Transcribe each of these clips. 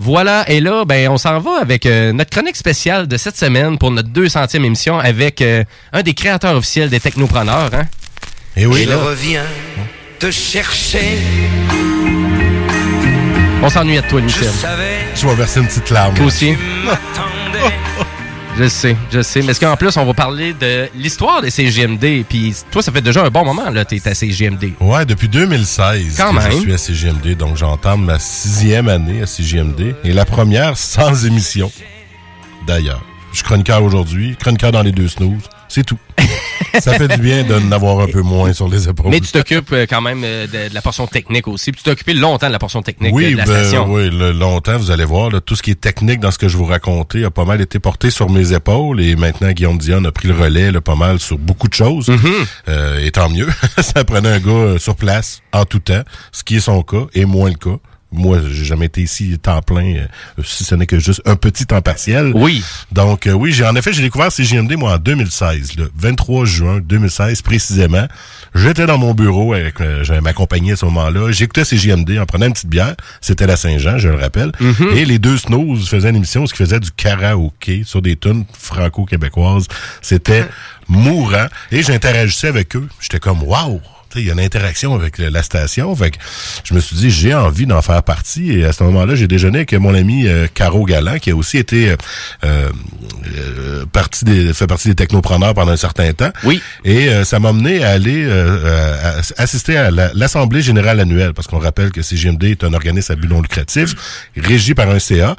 Voilà, et là, ben, on s'en va avec euh, notre chronique spéciale de cette semaine pour notre 200e émission avec euh, un des créateurs officiels des technopreneurs. Hein? Et oui, Et là, reviens te chercher. on s'ennuie de toi, Michel. Je vais verser une petite larme. Toi aussi. Je sais, je sais. Mais est-ce qu'en plus, on va parler de l'histoire des CGMD. Puis toi, ça fait déjà un bon moment, là, t'es à CGMD. Ouais, depuis 2016 Quand que même. je suis à CGMD, donc j'entame ma sixième année à CGMD et la première sans émission. D'ailleurs, je suis chroniqueur aujourd'hui, chroniqueur dans les deux snooze, c'est tout. Ça fait du bien de n'avoir un peu moins sur les épaules. Mais tu t'occupes euh, quand même euh, de, de la portion technique aussi. Puis tu t'es occupé longtemps de la portion technique Oui, de la ben, station. oui, le- longtemps, vous allez voir, là, tout ce qui est technique dans ce que je vous racontais a pas mal été porté sur mes épaules et maintenant Guillaume Dion a pris le relais là, pas mal sur beaucoup de choses. Mm-hmm. Euh, et tant mieux, ça prenait un gars sur place en tout temps, ce qui est son cas et moins le cas. Moi, j'ai jamais été ici temps plein, euh, si ce n'est que juste un petit temps partiel. Oui. Donc, euh, oui, j'ai en effet, j'ai découvert CGMD, moi, en 2016, le 23 juin 2016 précisément. J'étais dans mon bureau avec, euh, j'avais ma compagnie à ce moment-là. J'écoutais CGMD en prenant une petite bière. C'était la Saint-Jean, je le rappelle. Mm-hmm. Et les deux snooze faisaient une émission où ils faisaient du karaoké sur des tunes franco-québécoises. C'était mourant. Et j'interagissais avec eux. J'étais comme, waouh! Il y a une interaction avec la station. Fait que je me suis dit, j'ai envie d'en faire partie. Et à ce moment-là, j'ai déjeuné avec mon ami euh, Caro Galland, qui a aussi été euh, euh, partie des, fait partie des technopreneurs pendant un certain temps. Oui. Et euh, ça m'a mené à aller euh, à- assister à la- l'Assemblée générale annuelle, parce qu'on rappelle que CGMD est un organisme à but non lucratif, régi par un CA.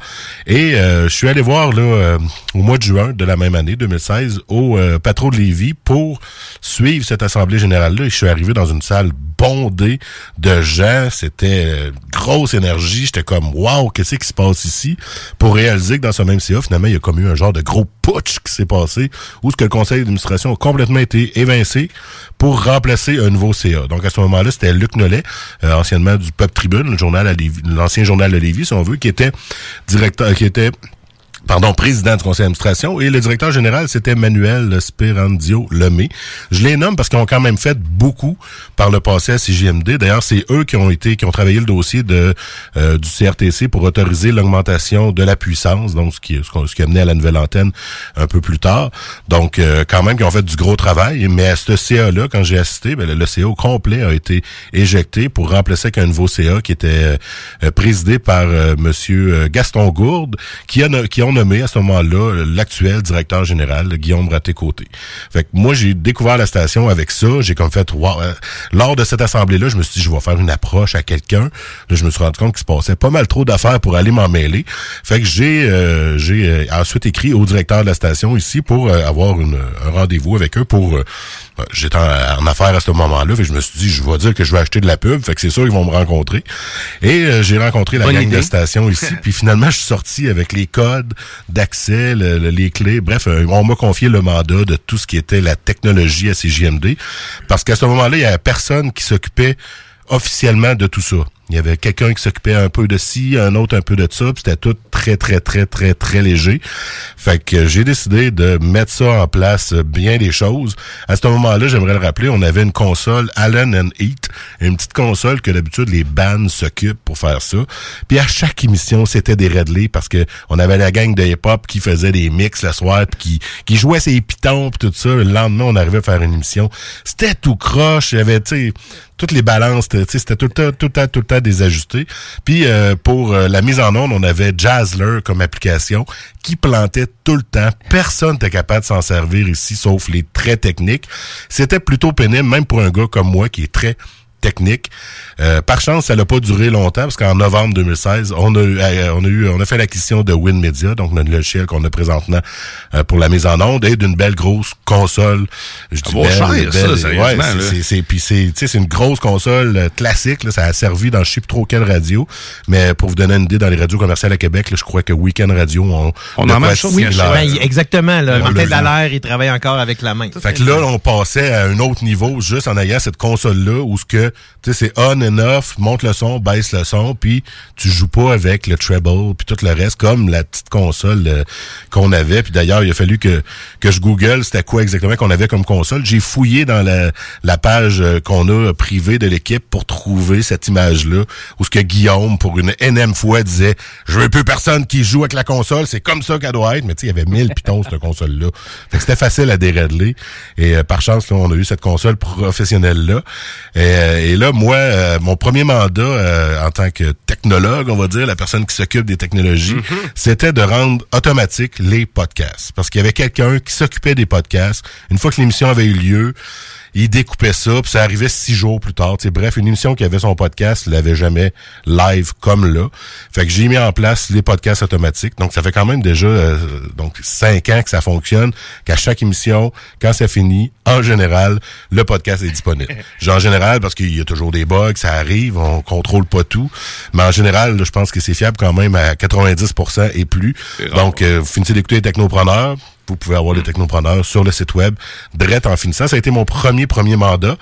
Et euh, je suis allé voir là euh, au mois de juin de la même année, 2016, au euh, Patro de Lévis pour suivre cette Assemblée générale-là. Et je suis arrivé dans une salle bondée de gens. C'était euh, grosse énergie. J'étais comme, wow, qu'est-ce qui se passe ici? Pour réaliser que dans ce même CA, finalement, il y a comme eu un genre de gros putsch qui s'est passé, où ce que le conseil d'administration a complètement été évincé pour remplacer un nouveau CA. Donc à ce moment-là, c'était Luc Nollet, euh, anciennement du Peuple Tribune, le journal à l'ancien journal de Lévis, si on veut, qui était directeur, qui était pardon, président du conseil d'administration, et le directeur général, c'était Manuel Sperandio Lemay. Je les nomme parce qu'ils ont quand même fait beaucoup par le passé à CGMD. D'ailleurs, c'est eux qui ont été, qui ont travaillé le dossier de euh, du CRTC pour autoriser l'augmentation de la puissance, donc ce qui, ce, qui a mené à la nouvelle antenne un peu plus tard. Donc, euh, quand même, qui ont fait du gros travail. Mais à ce CA-là, quand j'ai assisté, ben, le, CA au complet a été éjecté pour remplacer avec un nouveau CA qui était euh, présidé par euh, Monsieur euh, Gaston Gourde, qui a, qui ont nommé à ce moment-là euh, l'actuel directeur général, Guillaume Raté-Côté. Fait que moi, j'ai découvert la station avec ça. J'ai comme fait, wow, euh, lors de cette assemblée-là, je me suis dit, je vais faire une approche à quelqu'un. Là, je me suis rendu compte qu'il se passait pas mal trop d'affaires pour aller m'en mêler. Fait que j'ai euh, j'ai euh, ensuite écrit au directeur de la station ici pour avoir une, un rendez-vous avec eux pour... euh, J'étais en, en affaires à ce moment-là, fait que je me suis dit, je vais dire que je vais acheter de la pub, fait que c'est sûr qu'ils vont me rencontrer. Et euh, j'ai rencontré la Bonne gang idée. de station ici, puis finalement, je suis sorti avec les codes d'accès, le- le- les clés. Bref, euh, on m'a confié le mandat de tout ce qui était la technologie à CJMD, parce qu'à ce moment-là, il y avait personne qui s'occupait officiellement de tout ça. Il y avait quelqu'un qui s'occupait un peu de ci, un autre un peu de ça, c'était tout très, très, très, très, très léger. Fait que j'ai décidé de mettre ça en place, euh, bien des choses. À ce moment-là, j'aimerais le rappeler, on avait une console Allen and Heat, une petite console que d'habitude les bands s'occupent pour faire ça. Puis à chaque émission, c'était des redlés parce que on avait la gang de hip-hop qui faisait des mix le soir, puis qui, qui jouait ses pitons, puis tout ça. Le lendemain, on arrivait à faire une émission. C'était tout croche. Il y avait, tu sais, toutes les balances, c'était tout le temps, tout le temps, tout le temps désajusté. Puis euh, pour euh, la mise en onde, on avait Jazzler comme application qui plantait tout le temps. Personne n'était capable de s'en servir ici, sauf les très techniques. C'était plutôt pénible, même pour un gars comme moi qui est très technique. Euh, par chance, ça n'a pas duré longtemps parce qu'en novembre 2016, on a, eu, euh, on a eu, on a fait l'acquisition de WinMedia, donc notre logiciel qu'on a présentement euh, pour la mise en onde et d'une belle grosse console. Je dis belle, cher, belle, ça, sérieusement. Ouais, c'est, puis c'est, c'est une grosse console classique. Là, ça a servi dans je sais plus trop quelle radio, mais pour vous donner une idée, dans les radios commerciales à Québec, là, je crois que Weekend Radio, on, on a même chose. Oui, exactement. Là, Martin Dallaire, il travaille encore avec la main. Fait que là, on passait à un autre niveau juste en ayant cette console-là où ce que tu sais, c'est on and off, monte le son, baisse le son, puis tu joues pas avec le treble, puis tout le reste, comme la petite console euh, qu'on avait. Puis d'ailleurs, il a fallu que, que je google c'était quoi exactement qu'on avait comme console. J'ai fouillé dans la, la page euh, qu'on a privée de l'équipe pour trouver cette image-là, où ce que Guillaume, pour une énième fois, disait « Je veux plus personne qui joue avec la console, c'est comme ça qu'elle doit être. » Mais tu sais, il y avait mille pitons, cette console-là. Fait que c'était facile à dérégler. Et euh, par chance, là, on a eu cette console professionnelle-là. Et, et là, moi, euh, mon premier mandat euh, en tant que technologue, on va dire, la personne qui s'occupe des technologies, mm-hmm. c'était de rendre automatique les podcasts. Parce qu'il y avait quelqu'un qui s'occupait des podcasts. Une fois que l'émission avait eu lieu, il découpait ça, puis ça arrivait six jours plus tard. T'sais, bref, une émission qui avait son podcast, il l'avait jamais live comme là. Fait que j'ai mis en place les podcasts automatiques. Donc, ça fait quand même déjà euh, donc cinq ans que ça fonctionne, qu'à chaque émission, quand ça finit, en général, le podcast est disponible. en général, parce qu'il y a toujours des bugs, ça arrive, on contrôle pas tout. Mais en général, je pense que c'est fiable quand même à 90% et plus. Donc, euh, vous finissez d'écouter les technopreneurs, vous pouvez avoir les technopreneurs sur le site web direct en finissant. Ça a été mon premier premier mandat.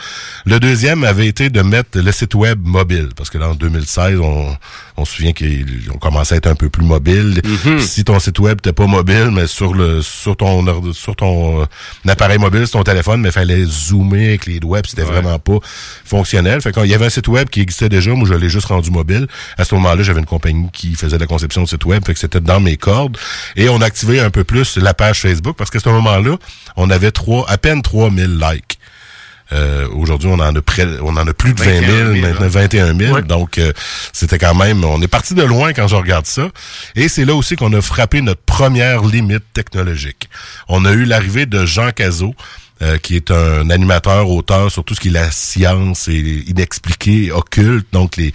Le deuxième avait été de mettre le site web mobile parce que là en 2016 on, on se souvient qu'on commençait à être un peu plus mobile. Mhm. Si ton site web n'était pas mobile mais sur le sur ton sur ton euh, appareil mobile, sur ton téléphone, mais fallait zoomer avec les web, c'était vraiment pas fonctionnel. Fait qu'il y avait un site web qui existait déjà, moi je l'ai juste rendu mobile. À ce moment-là, j'avais une compagnie qui faisait la conception de site web, fait que c'était dans mes cordes et on activait un peu plus la page Facebook Facebook parce qu'à ce moment-là, on avait trois, à peine 3000 likes. Euh, Aujourd'hui, on en a près, on en a plus de 20 000, maintenant 21 000. Donc, euh, c'était quand même, on est parti de loin quand je regarde ça. Et c'est là aussi qu'on a frappé notre première limite technologique. On a eu l'arrivée de Jean Cazot, euh, qui est un animateur, auteur sur tout ce qui est la science et inexpliqué, occulte, donc les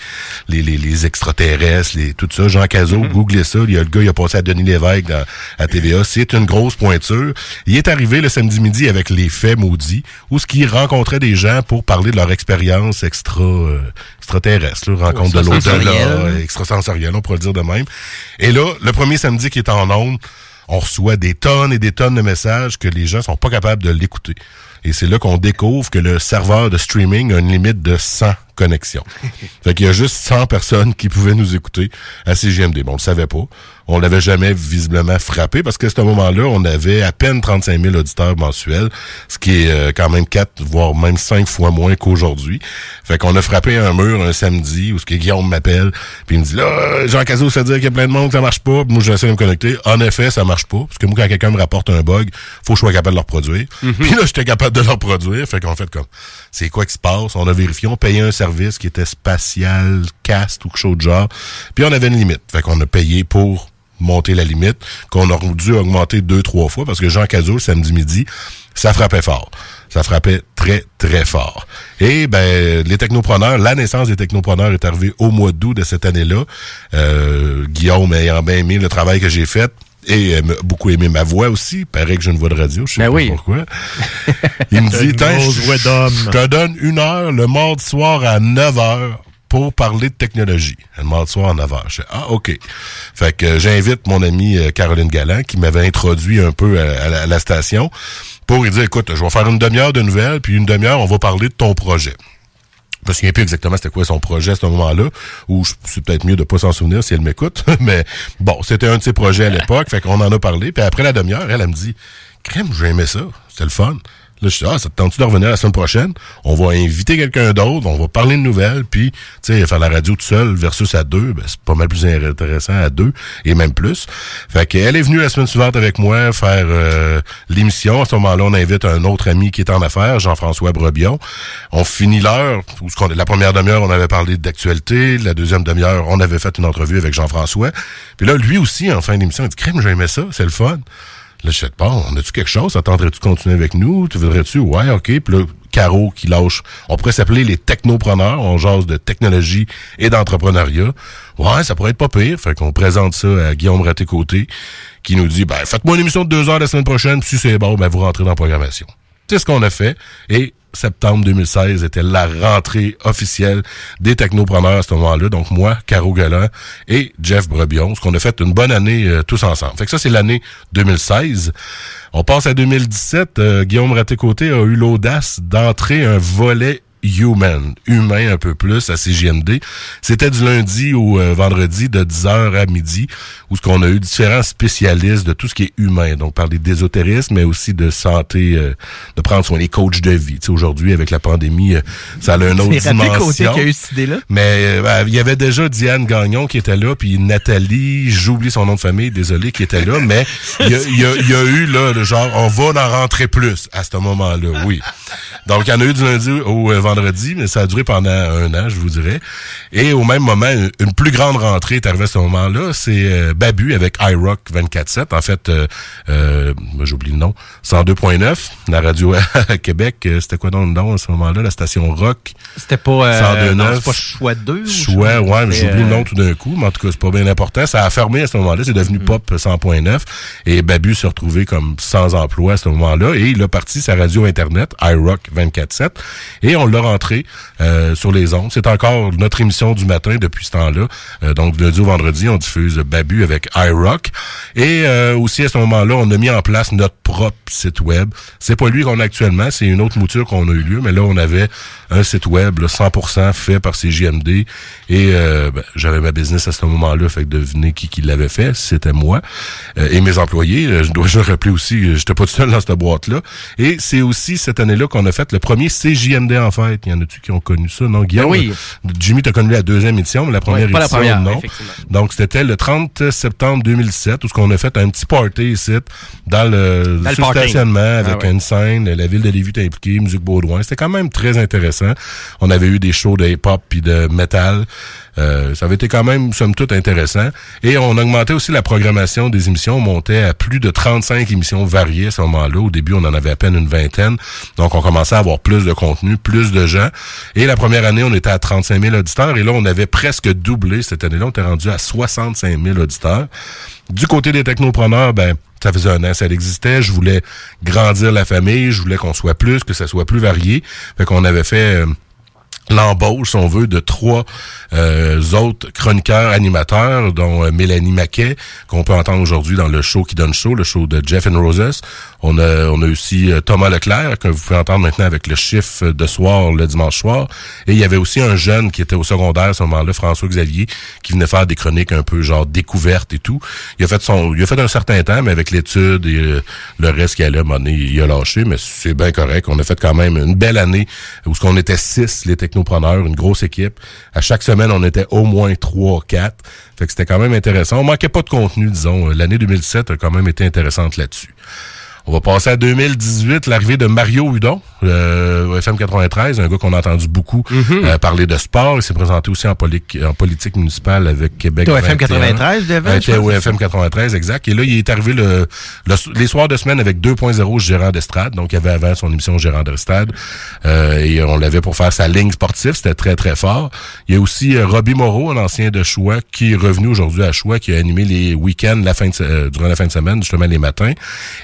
les, les, les extraterrestres, les, tout ça. Jean Cazot, mm-hmm. googlez ça. Il y a le gars, il a passé à Denis Lévesque à TVA. C'est une grosse pointure. Il est arrivé le samedi midi avec les faits maudits, où ce qui rencontrait des gens pour parler de leur expérience extra euh, extraterrestre, rencontre de l'au-delà, extrasensorielle, on pourrait le dire de même. Et là, le premier samedi qui est en ondes, on reçoit des tonnes et des tonnes de messages que les gens sont pas capables de l'écouter. Et c'est là qu'on découvre que le serveur de streaming a une limite de 100 connexions. fait qu'il y a juste 100 personnes qui pouvaient nous écouter à CGMD. Bon, on le savait pas on l'avait jamais visiblement frappé parce qu'à ce moment-là, on avait à peine 35 000 auditeurs mensuels, ce qui est euh, quand même quatre, voire même cinq fois moins qu'aujourd'hui. Fait qu'on a frappé un mur un samedi où ce que Guillaume m'appelle, puis il me dit là, Jean Cazot, ça veut dire qu'il y a plein de monde, ça marche pas. Puis moi, j'essaie de me connecter. En effet, ça marche pas, parce que moi, quand quelqu'un me rapporte un bug, faut que je sois capable de le reproduire. Mhm. Puis là, j'étais capable de le reproduire. Fait qu'on fait comme, c'est quoi qui se passe? On a vérifié, on payait un service qui était spatial, cast ou quelque chose de genre. Puis on avait une limite. Fait qu'on a payé pour monter la limite, qu'on a dû augmenter deux, trois fois, parce que Jean Cazot, samedi midi, ça frappait fort. Ça frappait très, très fort. Et ben, les technopreneurs, la naissance des technopreneurs est arrivée au mois d'août de cette année-là. Euh, Guillaume ayant bien aimé le travail que j'ai fait, et euh, beaucoup aimé ma voix aussi. Paraît que j'ai une voix de radio, je sais ben pas pourquoi. Il me dit, je te donne une heure le mardi soir à 9 heures pour parler de technologie. Elle m'a soir en 9 Je ah, OK. Fait que euh, j'invite mon amie euh, Caroline Galland, qui m'avait introduit un peu à, la, station, pour lui dire, écoute, je vais faire une demi-heure de nouvelles, puis une demi-heure, on va parler de ton projet. Je me souviens plus exactement c'était quoi son projet à ce moment-là, ou c'est peut-être mieux de pas s'en souvenir si elle m'écoute, mais bon, c'était un de ses projets à l'époque, fait qu'on en a parlé, puis après la demi-heure, elle, elle me dit, crème, j'ai aimé ça, c'était le fun. Là, je dis, ah, ça te tente-tu de revenir la semaine prochaine? On va inviter quelqu'un d'autre, on va parler de nouvelles, puis, tu sais, faire la radio tout seul versus à deux, ben, c'est pas mal plus intéressant à deux, et même plus. Fait qu'elle est venue la semaine suivante avec moi faire euh, l'émission. À ce moment-là, on invite un autre ami qui est en affaires, Jean-François Brebion. On finit l'heure, la première demi-heure, on avait parlé d'actualité, la deuxième demi-heure, on avait fait une entrevue avec Jean-François. Puis là, lui aussi, en fin d'émission, il dit, crème, j'aimais ça, c'est le fun. Là, je sais pas, on a-tu quelque chose? Attendrais-tu continuer avec nous? Tu voudrais-tu? Ouais, OK. Puis là, Caro qui lâche. On pourrait s'appeler les technopreneurs. On jase de technologie et d'entrepreneuriat. Ouais, ça pourrait être pas pire. Fait qu'on présente ça à Guillaume Raté-Côté qui nous dit, ben, faites-moi une émission de deux heures la semaine prochaine. Puis si c'est bon, ben, vous rentrez dans la programmation. C'est ce qu'on a fait. Et septembre 2016 était la rentrée officielle des technopreneurs à ce moment-là. Donc moi, Caro Galland et Jeff Brebion, ce qu'on a fait une bonne année euh, tous ensemble. Fait que ça, c'est l'année 2016. On passe à 2017. Euh, Guillaume Raté-Côté a eu l'audace d'entrer un volet human, humain un peu plus à CGMD. C'était du lundi au euh, vendredi de 10h à midi où ce qu'on a eu différents spécialistes de tout ce qui est humain. Donc parler d'ésotérisme mais aussi de santé euh, de prendre soin des coachs de vie. aujourd'hui avec la pandémie, euh, ça a une autre dimension. Qui a eu cette idée-là. Mais ben, il y avait déjà Diane Gagnon qui était là puis Nathalie, j'oublie son nom de famille, désolé qui était là, mais il y a, y a, eu là le genre on va en rentrer plus à ce moment-là, oui. Donc il y en a eu du lundi au vendredi, mais ça a duré pendant un an, je vous dirais. Et au même moment, une plus grande rentrée est arrivée à ce moment-là. C'est euh, Babu avec iRock 24-7. En fait, euh, euh j'oublie le nom, 102.9, la radio à Québec. C'était quoi dans le nom à ce moment-là? La station Rock? C'était pas, euh, 102.9. pas Choix 2? Choix, ouais, mais j'oublie le nom tout d'un coup. Mais en tout cas, c'est pas bien important. Ça a fermé à ce moment-là. C'est devenu mm. Pop 100.9. Et Babu s'est retrouvé comme sans emploi à ce moment-là. Et il a parti sa radio Internet, iRock 24-7. Et on l'a rentré euh, sur les ondes. C'est encore notre émission du matin depuis ce temps-là. Euh, donc, lundi au vendredi, on diffuse Babu avec iRock. Et euh, aussi, à ce moment-là, on a mis en place notre propre site web. C'est pas lui qu'on a actuellement, c'est une autre mouture qu'on a eu lieu, mais là, on avait un site web 100% fait par CJMD. Et euh, ben, j'avais ma business à ce moment-là, fait que devinez qui, qui l'avait fait. C'était moi et mes employés. Je dois je rappeler aussi, j'étais pas tout seul dans cette boîte-là. Et c'est aussi cette année-là qu'on a fait le premier CJMD en Il y en a-tu qui ont connu ça, non? Guillaume, ben oui. Jimmy, t'as connu la deuxième édition, mais la première édition, non. Donc, c'était le 30 septembre 2007, où ce qu'on a fait un petit party ici, dans le, stationnement, avec ah une scène, la ville de Lévis est impliquée, musique Baudouin. C'était quand même très intéressant. On avait eu des shows de hip-hop puis de metal. Euh, ça avait été quand même, somme toute, intéressant. Et on augmentait aussi la programmation des émissions. On montait à plus de 35 émissions variées à ce moment-là. Au début, on en avait à peine une vingtaine. Donc, on commençait à avoir plus de contenu, plus de gens. Et la première année, on était à 35 000 auditeurs. Et là, on avait presque doublé. Cette année-là, on était rendu à 65 000 auditeurs. Du côté des technopreneurs, ben, ça faisait un an, ça existait. Je voulais grandir la famille. Je voulais qu'on soit plus, que ça soit plus varié. Fait qu'on avait fait... Euh, l'embauche, on veut, de trois euh, autres chroniqueurs animateurs, dont euh, Mélanie Maquet, qu'on peut entendre aujourd'hui dans le show qui donne show, le show de Jeff and Roses. On a, on a aussi euh, Thomas Leclerc, que vous pouvez entendre maintenant avec le chiffre de soir, le dimanche soir. Et il y avait aussi un jeune qui était au secondaire à ce moment-là, François Xavier, qui venait faire des chroniques un peu genre découvertes et tout. Il a fait son, il a fait un certain temps, mais avec l'étude et le reste qu'il allait, à il a lâché, mais c'est bien correct. On a fait quand même une belle année où ce qu'on était six, les technologies une grosse équipe. À chaque semaine, on était au moins 3, 4. Fait que c'était quand même intéressant. On manquait pas de contenu, disons. L'année 2007 a quand même été intéressante là-dessus. On va passer à 2018, l'arrivée de Mario Hudon, euh, FM 93, un gars qu'on a entendu beaucoup mhm. euh, parler de sport. Il s'est présenté aussi en, en politique municipale avec Québec. Au FM 93, Était au FM 93, exact. Et là, il est arrivé le, les soirs de semaine avec 2.0 gérant d'estrade. Donc, il avait avant son émission gérant d'estrade. Euh, et on l'avait pour faire sa ligne sportive. C'était très, très fort. Il y a aussi euh, Robbie Moreau, un ancien de Choix, qui est revenu aujourd'hui à Choix, qui a animé les week-ends la fin de, durant la fin de semaine, justement les matins.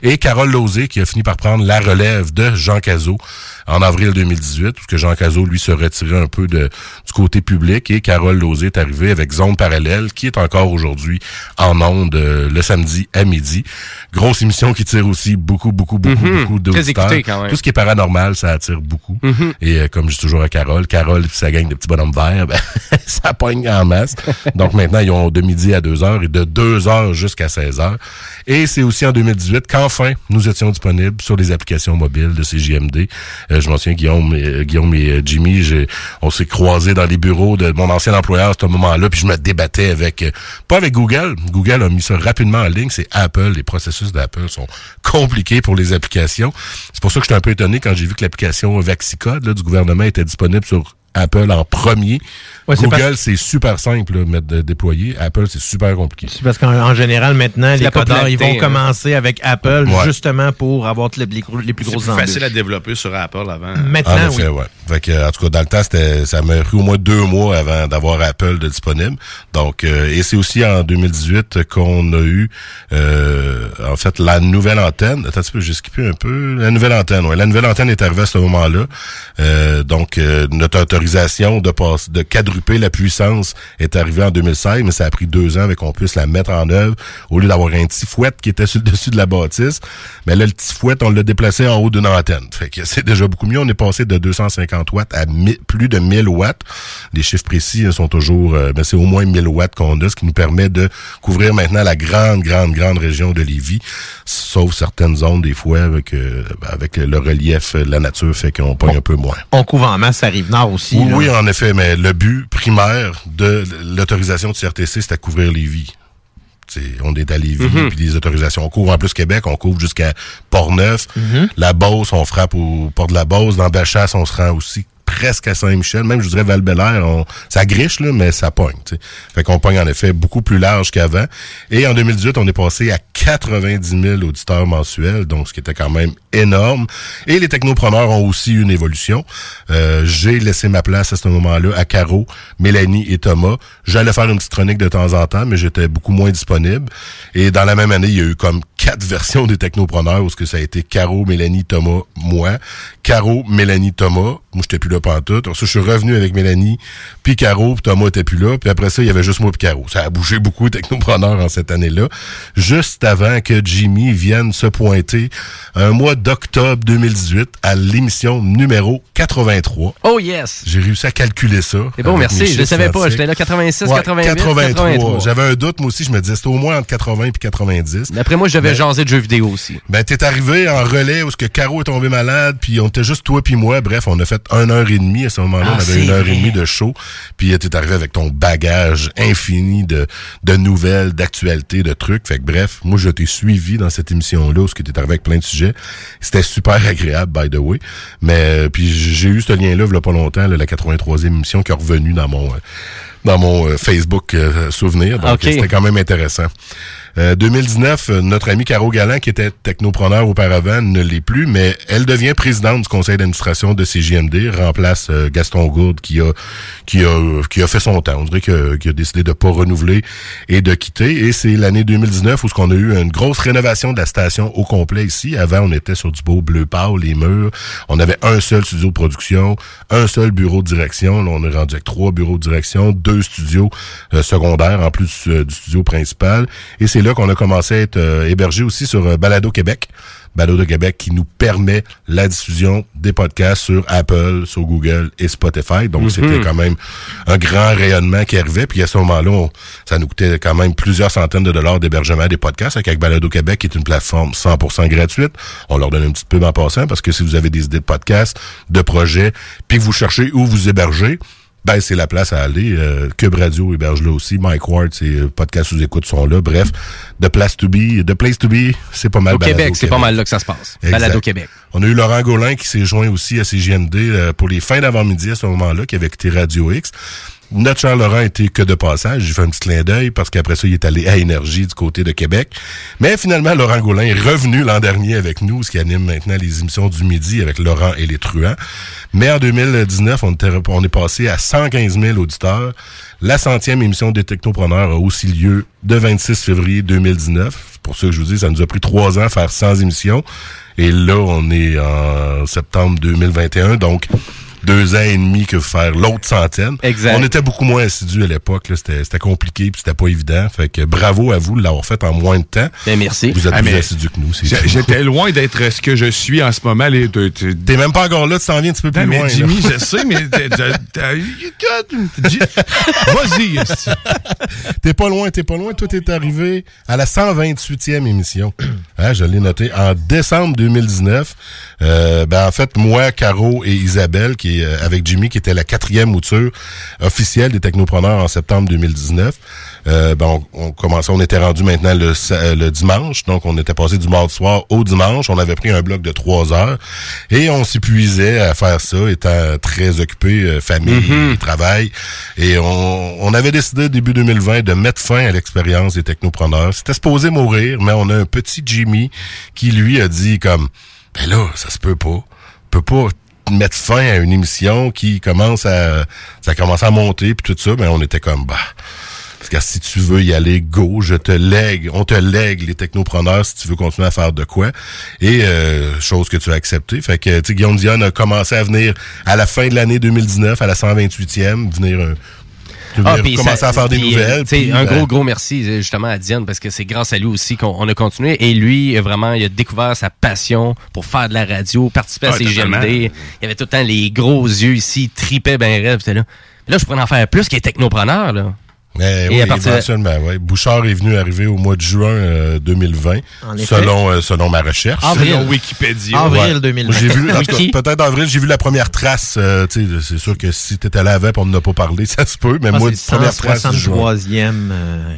Et Carole qui a fini par prendre la relève de Jean Cazot en avril 2018, parce que Jean Cazot, lui, se retirait un peu de, du côté public et Carole Lozé est arrivée avec Zone Parallèle, qui est encore aujourd'hui en onde euh, le samedi à midi. Grosse émission qui tire aussi beaucoup, beaucoup, beaucoup, mhm. beaucoup d'auditeurs. Tout ce qui est paranormal, ça attire beaucoup. Mhm. Et euh, comme je dis toujours à Carole, Carole, ça gagne des petits bonhommes verts, ben, ça pogne en masse. Donc maintenant, ils ont de midi à 2 heures et de 2 heures jusqu'à 16 heures. Et c'est aussi en 2018 qu'enfin, nous étions disponibles sur les applications mobiles de CJMD. Euh, je m'en souviens, Guillaume et, Guillaume et Jimmy, on s'est croisés dans les bureaux de mon ancien employeur à ce moment-là, puis je me débattais avec, pas avec Google. Google a mis ça rapidement en ligne. C'est Apple. Les processus d'Apple sont compliqués pour les applications. C'est pour ça que j'étais un peu étonné quand j'ai vu que l'application Vaxicode du gouvernement était disponible sur Apple en premier. Google, c'est super simple là, mettre, de déployer. Apple, c'est super compliqué. C'est parce qu'en général, maintenant, les codeurs, ils vont hein. commencer avec Apple justement pour avoir les, les, plus grosses C'est facile à développer sur Apple avant. Maintenant, oui. Ouais. Fait que, en tout cas, dans le temps, ça m'a pris au moins deux mois avant d'avoir Apple de disponible. Donc, euh, et c'est aussi en 2018 qu'on a eu, euh, en fait, la nouvelle antenne. Attends un petit peu, j'ai skippé un peu. La nouvelle antenne, ouais. La nouvelle antenne est arrivée à ce moment-là. Euh, donc, notre autorisation de, passe, de la puissance est arrivée en 2016, mais ça a pris deux ans avec qu'on puisse la mettre en œuvre au lieu d'avoir un petit fouette qui était sur le dessus de la bâtisse. Mais là, le petit fouette, on l'a déplacé en haut d'une antenne. Fait que c'est déjà beaucoup mieux. On est passé de 250 watts à plus de 1000 watts. Les chiffres précis sont toujours, mais euh, ben, c'est au moins 1000 watts qu'on a, ce qui nous permet de couvrir maintenant la grande, grande, grande région de Lévis, sauf certaines zones des fois avec euh, avec le relief, la nature fait qu'on pogne un peu moins. On couvre en masse à Rive-Nord aussi. Oui, en effet, mais le but primaire de l'autorisation de CRTC, c'est à couvrir Lévis. T'sais, on est à Lévis, mhm. puis les autorisations. On couvre en plus Québec, on couvre jusqu'à Port-Neuf. Mhm. La Beauce, on frappe au port de la Beauce. Dans Bellechasse, on se rend aussi presque à Saint-Michel, même je dirais val on ça griche, là, mais ça pogne. T'sais. Fait qu'on pogne en effet beaucoup plus large qu'avant. Et en 2018, on est passé à 90 000 auditeurs mensuels, donc ce qui était quand même énorme. Et les technopreneurs ont aussi une évolution. Euh, j'ai laissé ma place à ce moment-là à Caro, Mélanie et Thomas. J'allais faire une petite chronique de temps en temps, mais j'étais beaucoup moins disponible. Et dans la même année, il y a eu comme quatre versions des technopreneurs où ce que ça a été Caro, Mélanie, Thomas, moi. Caro, Mélanie, Thomas. Moi, j'étais plus là tout. Ensuite, je suis revenu avec Mélanie, puis Caro, puis Thomas était plus là. Puis après ça, il y avait juste moi puis Caro. Ça a bougé beaucoup de technopreneurs en cette année-là. Juste avant que Jimmy vienne se pointer un mois d'octobre 2018 à l'émission numéro 83. Oh yes! J'ai réussi à calculer ça. C'est bon, merci. Je ne savais pas. J'étais là 86, 88, 83. J'avais un doute, moi aussi. Je me disais, c'était au moins entre 80 et 90. Mais après moi, je devais jaser de jeux vidéo aussi. Ben, t'es arrivé en relais où ce que Caro est tombé malade, puis on était juste toi puis moi. Bref, on a fait une heure et demie. À ce moment-là, on ah, avait une heure et demie de show. Puis t'es arrivé avec ton bagage infini de, de nouvelles, d'actualités, de trucs. Fait que bref, moi, je t'ai suivi dans cette émission-là, où tu étais arrivé avec plein de sujets. C'était super agréable, by the way. Mais, euh, puis j'ai eu ce lien-là, il y a pas longtemps, la 83e émission qui est revenue dans mon, euh, dans mon euh, Facebook souvenir. Donc, c'était quand même intéressant. 2019, euh, notre amie Caro Galland, qui était technopreneur auparavant, ne l'est plus, mais elle devient présidente du conseil d'administration de CJMD, remplace euh, Gaston Gourde qui a qui a qui a fait son temps. On dirait qu'il a décidé de pas renouveler et de quitter. Et c'est l'année 2019 où ce qu'on a eu une grosse rénovation de la station au complet ici. Avant, on était sur du beau bleu pâle, les murs. On avait un seul studio de production, un seul bureau de direction. Là, on est rendu avec trois bureaux de direction, deux studios euh, secondaires en plus du studio principal. Et c'est là qu'on a commencé à être euh, hébergé aussi sur euh, Balado Québec. Balado Québec qui nous permet la diffusion des podcasts sur Apple, sur Google et Spotify. Donc, mhm. c'était quand même un grand rayonnement qui arrivait. Puis à ce moment-là, ça nous coûtait quand même plusieurs centaines de dollars d'hébergement des podcasts avec Balado Québec, qui est une plateforme 100% gratuite. On leur donne un petit peu en passant parce que si vous avez des idées de podcasts, de projets, puis que vous cherchez où vous héberger, ben c'est la place à aller. Euh, Cube Radio héberge là aussi. Mike Ward, c'est euh, podcast sous écoute sont là. Bref, The Place to Be, The Place to Be, c'est pas mal. Au Québec, c'est pas mal là que ça se passe. Balado Québec. On a eu Laurent Gaulin qui s'est joint aussi à CGND euh, pour les fins d'avant-midi à ce moment-là, qui avait quitté Radio X. Notre Charles Laurent était que de passage. J'ai fait un petit clin d'œil parce qu'après ça, il est allé à Énergie du côté de Québec. Mais finalement, Laurent Gaulin est revenu l'an dernier avec nous, ce qui anime maintenant les émissions du midi avec Laurent et les truands. Mais en 2019, on, est passé à 115 000 auditeurs. La centième émission des Technopreneurs a aussi lieu le 26 février 2019. Pour ça que je vous dis, ça nous a pris trois ans à faire 100 émissions. Et là, on est en septembre 2021. Donc, deux ans et demi que faire l'autre centaine. Exact. On était beaucoup moins assidus à l'époque. C'était compliqué puis c'était pas évident. Fait que bravo à vous de l'avoir fait en moins de temps. Ben, merci. Vous êtes Ah, plus mais assidus que nous. tout. J'étais loin d'être ce que je suis en ce moment. T'es même pas encore là, tu t'en viens un petit peu plus Non, mais loin. là. Jimmy, je sais, mais. Vas-y. T'es pas loin, t'es pas loin. Toi, t'es arrivé à la 128e émission. Hein, je l'ai noté en décembre 2019. Euh, ben, en fait, moi, Caro et Isabelle, qui euh, avec Jimmy, qui était la quatrième mouture officielle des technopreneurs en septembre 2019. Euh, ben, on, on commençait, on était rendu maintenant le, euh, le dimanche. Donc, on était passé du mardi soir au dimanche. On avait pris un bloc de trois heures et on s'épuisait à faire ça, étant très occupé, euh, famille, travail. Et on, on avait décidé début 2020 de mettre fin à l'expérience des technopreneurs. C'était supposé mourir, mais on a un petit Jimmy qui lui a dit comme, ben là, ça se peut pas. On peut pas mettre fin à une émission qui commence à, ça commence à monter puis tout ça. Mais on était comme, bah. Parce que si tu veux y aller, go, je te lègue, on te lègue les technopreneurs si tu veux continuer à faire de quoi. Et euh, chose que tu as accepté. Fait que tu Guillaume Dion a commencé à venir à la fin de l'année 2019, à la 128e, venir, puis commencer ça- à faire des puis, nouvelles. euh, tu sais, puis, un ben, gros, gros merci euh, justement à Diane parce que c'est grâce à lui aussi qu'on on a continué. Et lui, euh, vraiment, il a découvert sa passion pour faire de la radio, participer à Ah, ses. GMD. Il avait tout le temps les gros yeux ici, il tripait ben rêve. Là. Là, je pourrais en faire plus qu'il est technopreneur, là. Mais Et oui, à partir de- éventuellement, ouais. Bouchard est venu arriver au mois de juin euh, 2020, En effet. selon euh, selon ma recherche. Avril. Selon Wikipédia. Avril Ouais. 2020. J'ai vu, en tout cas, Wiki. peut-être en avril, j'ai vu la première trace. euh, tu sais, c'est sûr que si t'étais là avant, et on n'en a pas parlé, ça se peut. Mais Ah, moi, c'est première trace du juin. 163e. euh,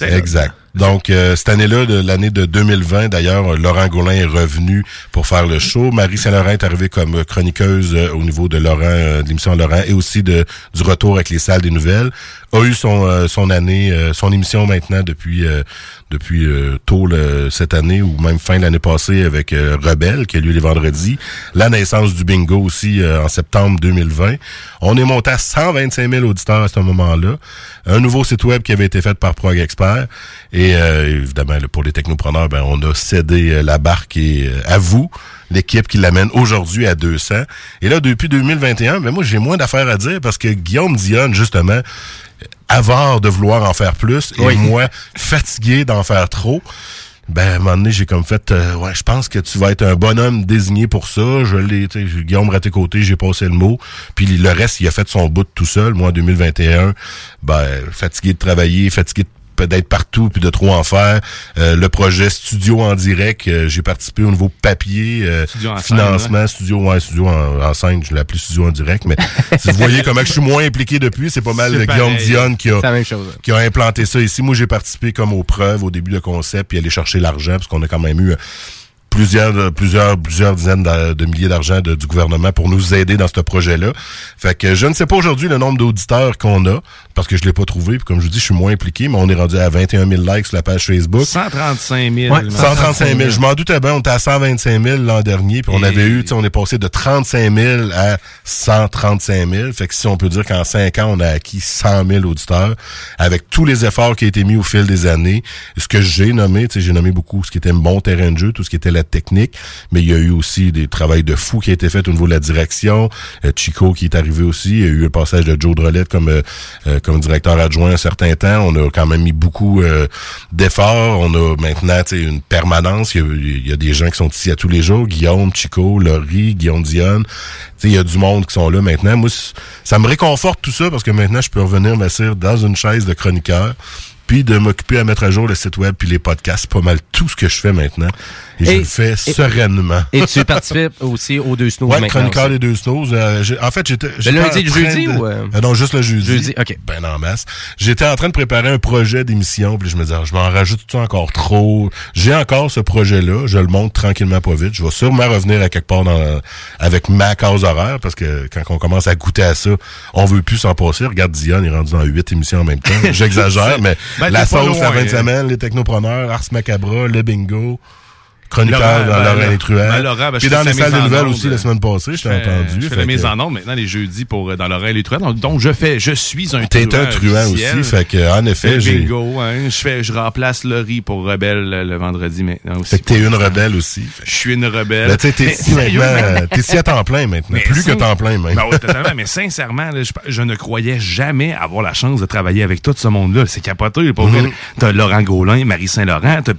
Exact. Donc, euh, cette année-là, l'année de 2020, d'ailleurs, Laurent Gaulin est revenu pour faire le show. Marie Saint-Laurent est arrivée comme chroniqueuse euh, au niveau de Laurent, euh, l'émission Laurent, et aussi de du retour avec les salles des nouvelles. A eu son euh, son année, euh, son émission maintenant depuis depuis tôt cette année ou même fin de l'année passée avec Rebelle qui a lieu les vendredis. La naissance du bingo aussi en septembre 2020. On est monté à 125 000 auditeurs à ce moment-là. Un nouveau site web qui avait été fait par Prog Expert. Euh, évidemment, pour les technopreneurs, ben, on a cédé euh, la barque et, euh, à vous, l'équipe qui l'amène aujourd'hui à 200. Et là, depuis 2021, ben, moi, j'ai moins d'affaires à dire parce que Guillaume Dionne, justement, avare de vouloir en faire plus et moi, fatigué d'en faire trop. Ben, à un moment donné, j'ai comme fait, euh, ouais, je pense que tu vas être un bonhomme désigné pour ça. Je l'ai, tu sais, j'ai- Guillaume Raté-Côté, j'ai passé le mot. Puis le reste, il a fait son bout tout seul. Moi, en 2021, ben, fatigué de travailler, fatigué de d'être partout puis de trop en faire. Euh, le projet studio en direct, euh, j'ai participé au niveau papier, euh, Studio en scène, financement, studio, ouais, studio en, en scène, je l'ai appelé studio en direct, mais si vous voyez comment je suis moins impliqué depuis, c'est pas mal Guillaume. Dionne qui a qui a implanté ça ici. Moi, j'ai participé comme aux preuves au début de concept, puis aller chercher l'argent, parce qu'on a quand même eu euh, plusieurs, euh, plusieurs, plusieurs dizaines de, de milliers d'argent du gouvernement pour nous aider dans ce projet-là. Fait que je ne sais pas aujourd'hui le nombre d'auditeurs qu'on a, parce que je l'ai pas trouvé, puis comme je vous dis, je suis moins impliqué, mais on est rendu à 21 000 likes sur la page Facebook. 135 000. Ouais, il me 135 000. Je m'en doutais bien, on était à 125 000 l'an dernier, puis on Et- avait eu, tu sais, on est passé de 35 000 à 135 000. Fait que si on peut dire qu'en 5 ans, on a acquis 100 000 auditeurs, avec tous les efforts qui ont été mis au fil des années, ce que j'ai nommé, tu sais, j'ai nommé beaucoup ce qui était un bon terrain de jeu, tout ce qui était technique, mais il y a eu aussi des travails de fou qui a été fait au niveau de la direction. Euh, Chico qui est arrivé aussi, il y a eu le passage de Joe Drolette comme euh, euh, comme directeur adjoint un certain temps. On a quand même mis beaucoup euh, d'efforts. On a maintenant une permanence. Il y, a, des gens qui sont ici à tous les jours. Guillaume, Chico, Laurie, Guillaume Dionne. Il y a du monde qui sont là maintenant. Moi, ça me réconforte tout ça parce que maintenant, je peux revenir m'asseoir dans une chaise de chroniqueur puis de m'occuper à mettre à jour le site web puis les podcasts. Pas mal tout ce que je fais maintenant. Et, je le fais sereinement. Et tu participes aussi aux deux snows Ouais, chroniqueur des deux snows. euh, en fait, j'étais. Le lundi le jeudi de- ou, euh? Euh, non, juste le jeudi. Jeudi, ok. Ben en masse. J'étais en train de préparer un projet d'émission, puis je me disais, ah, je m'en rajoute tout encore trop? J'ai encore ce projet-là, je le monte tranquillement pas vite. Je vais sûrement revenir à quelque part dans, avec ma case horaire, parce que quand on commence à goûter à ça, on veut plus s'en passer. Regarde Dion, il est rendu dans huit émissions en même temps. J'exagère, mais Ben, la sauce la loin, fin de hein. semaine, les technopreneurs, Ars Macabra, le bingo. Chroniqueur dans Laurent et Truel. Laurent, ben, Puis dans les salles de nouvelles aussi la semaine passée, je t'ai entendu. Je fais la mise en onde maintenant les jeudis pour dans Laurent et Truel. Donc je fais, je suis un T'es un truand aussi, fait que en effet, j'ai. Bingo, hein, je fais, je remplace Laurie pour Rebelle le vendredi maintenant aussi. Fait que t'es une rebelle aussi. Je suis une rebelle. Ben, t'es ici maintenant, t'es ici à temps plein maintenant, plus que temps plein même. Ben totalement. mais sincèrement, je, ne croyais jamais avoir la chance de travailler avec tout ce monde-là. C'est capoté, mm T'as Laurent Gaulin, Marie Saint-Laurent, t'as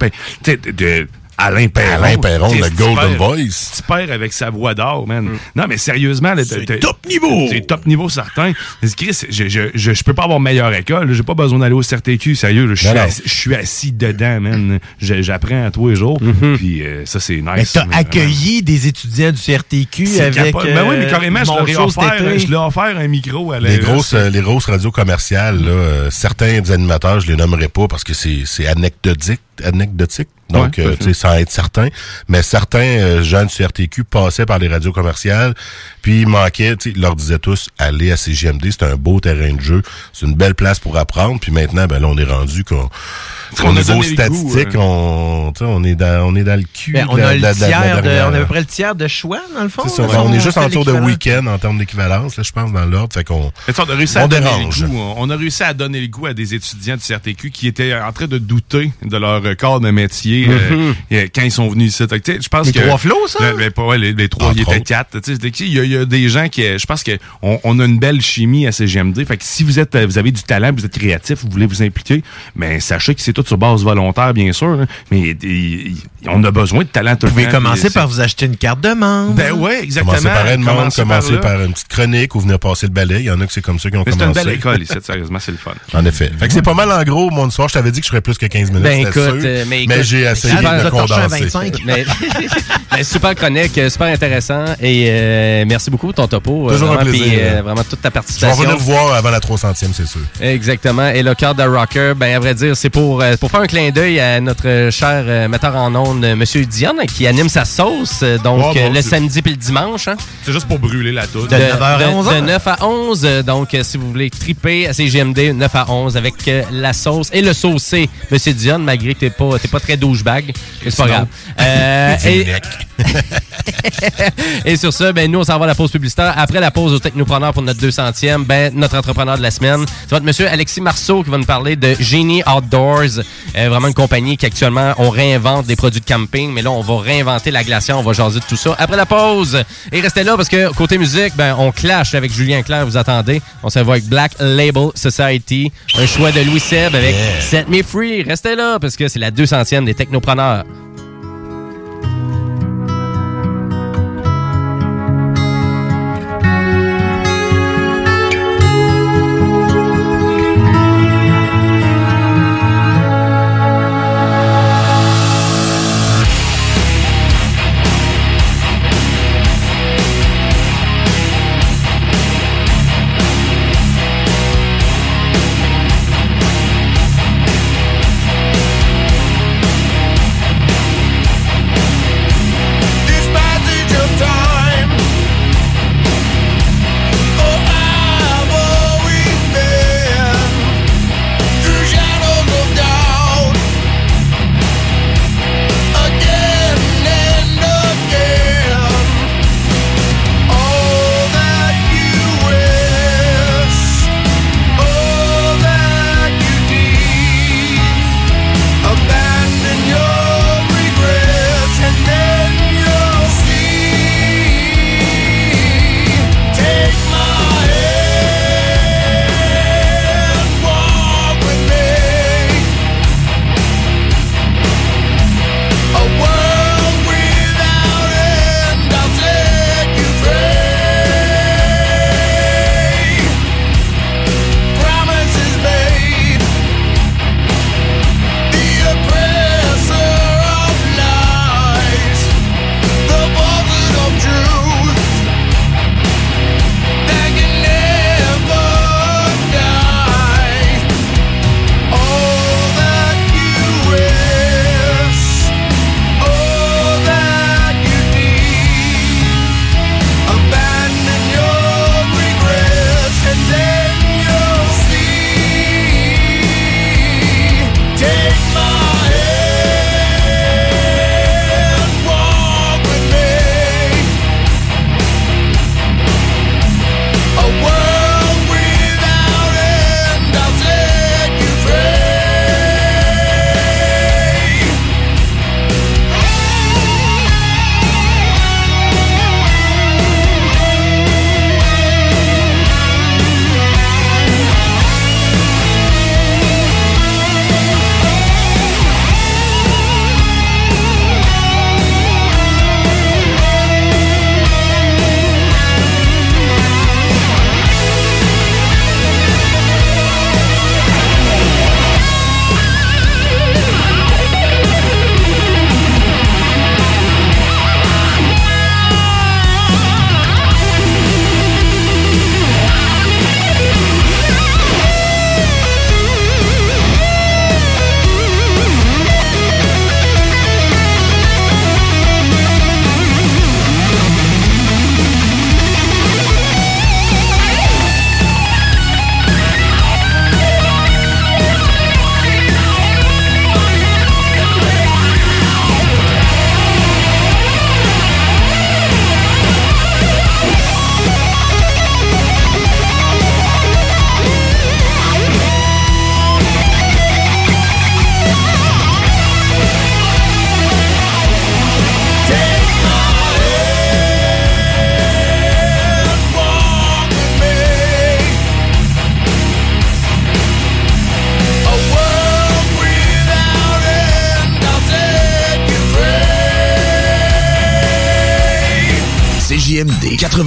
Alain Perron. Alain Perron, le Golden Voice. Tu perds avec sa voix d'or, man. Mm. Non, mais sérieusement, c'est top niveau. C'est top niveau certain. Chris, je, je, je, je, peux pas avoir meilleure école. J'ai pas besoin d'aller au CRTQ, sérieux. Je suis, assis, je suis assis dedans, man. J'apprends à tous les jours. Mm-hmm. Puis euh, ça, c'est nice. Mais t'as accueilli des étudiants du CRTQ avec. Euh, ben oui, mais carrément, je leur ai offert, je leur ai offert un micro à la. Les grosses, euh, les grosses radios commerciales, là, euh, certains animateurs, je les nommerai pas parce que c'est anecdotique anecdotique. Donc, euh, tu sais, sans être certain. Mais certains euh, jeunes du CRTQ passaient par les radios commerciales, puis ils manquaient, tu sais, ils leur disaient tous, allez à CGMD, c'est un beau terrain de jeu, c'est une belle place pour apprendre. Puis maintenant, ben là, on est rendu qu'on au niveau statistique, hein. on, on, est dans, on est dans le cul. Ben, on, a le tiers de, on a à peu près le tiers de choix, dans le fond. Ça, on, est juste en tour de week-end en termes d'équivalence, là, je pense, dans l'ordre. Fait qu'on on, a réussi à dérange. on a réussi à donner le goût à des étudiants du CRTQ qui étaient en train de douter de leur corps de métier euh, mm-hmm. quand ils sont venus ici. Je pense les que, trois flots, ça? ouais, les, les, trois, il étaient quatre. Il y, a, il y a des gens qui, je pense qu'on on a une belle chimie à CGMD. Fait que si vous êtes, vous avez du talent, vous êtes créatif, vous voulez vous impliquer, mais sachez que c'est sur base volontaire, bien sûr. mais on a besoin de talent tout Vous pouvez commencer par vous acheter une carte de membre. Ben ouais, exactement. Commencer par une membre, commencer par, une petite chronique ou venir passer le balai. Il y en a que c'est comme ça qui ont commencé. C'est une belle école ici, sérieusement, c'est le fun. En effet. Fait que c'est pas mal en gros, mon soir. Je t'avais dit que je ferais plus que 15 minutes. Ben écoute, euh, mais, mais j'ai essayé de condenser. mais, mais, super chronique, euh, super intéressant. Et euh, merci beaucoup pour ton topo. Toujours un plaisir. Puis, vraiment toute ta participation. Je vais venir vous voir avant la 300e, c'est sûr. Exactement. Et le cœur de Rocker, ben à vrai dire, c'est pour, pour faire un clin d'œil à notre cher metteur en ondes, Monsieur Dion, qui anime sa sauce, donc le samedi puis le dimanche. Hein. C'est juste pour brûler la touche. De, 9 à 11. De, 9 à 11. Donc, si vous voulez triper à CGMD, 9 à 11 avec la sauce et le saucé, Monsieur Dion, malgré que t'es pas, pas très douchebag. C'est pas grave. Euh, et... et sur ce, ben, nous, on s'en va à la pause publicitaire. Après la pause au Technopreneur pour notre 200e, ben, notre entrepreneur de la semaine, va être Monsieur Alexis Marceau qui va nous parler de Genie Outdoors. Euh, vraiment une compagnie qui actuellement, on réinvente des produits de camping, mais là, on va réinventer la glacière, on va jaser de tout ça. Après la pause, et restez là parce que côté musique, ben, on clash avec Julien Claire, vous attendez. On se va avec Black Label Society, un choix de Louis Seb avec Set Me Free. Restez là parce que c'est la 200e des technopreneurs. Take my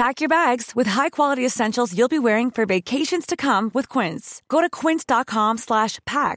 Pack your bags with high-quality essentials you'll be wearing for vacations to come with Quince. Go to quince.com/pack